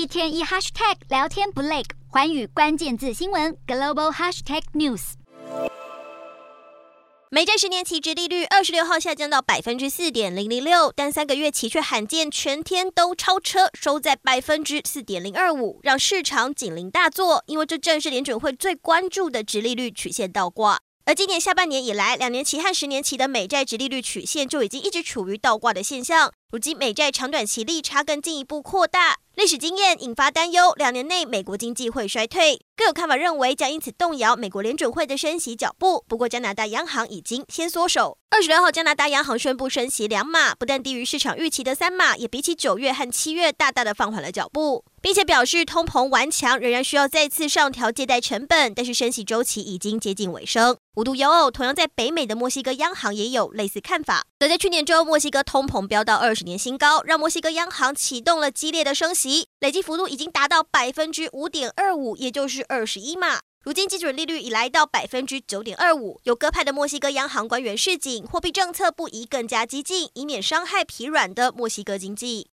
一天一 hashtag 聊天不累，环宇关键字新闻 global hashtag news。美债十年期殖利率二十六号下降到百分之四点零零六，但三个月期却罕见全天都超车，收在百分之四点零二五，让市场警铃大作，因为这正是联准会最关注的殖利率曲线倒挂。而今年下半年以来，两年期和十年期的美债殖利率曲线就已经一直处于倒挂的现象。如今美债长短期利差更进一步扩大，历史经验引发担忧，两年内美国经济会衰退。更有看法认为，将因此动摇美国联准会的升息脚步。不过，加拿大央行已经先缩手。二十六号，加拿大央行宣布升息两码，不但低于市场预期的三码，也比起九月和七月大大的放缓了脚步，并且表示通膨顽强，仍然需要再次上调借贷成本，但是升息周期已经接近尾声。无独有偶，同样在北美的墨西哥央行也有类似看法。早在去年中，墨西哥通膨飙到二年新高，让墨西哥央行启动了激烈的升息，累计幅度已经达到百分之五点二五，也就是二十一码。如今基准利率已来到百分之九点二五，有鸽派的墨西哥央行官员示警，货币政策不宜更加激进，以免伤害疲软的墨西哥经济。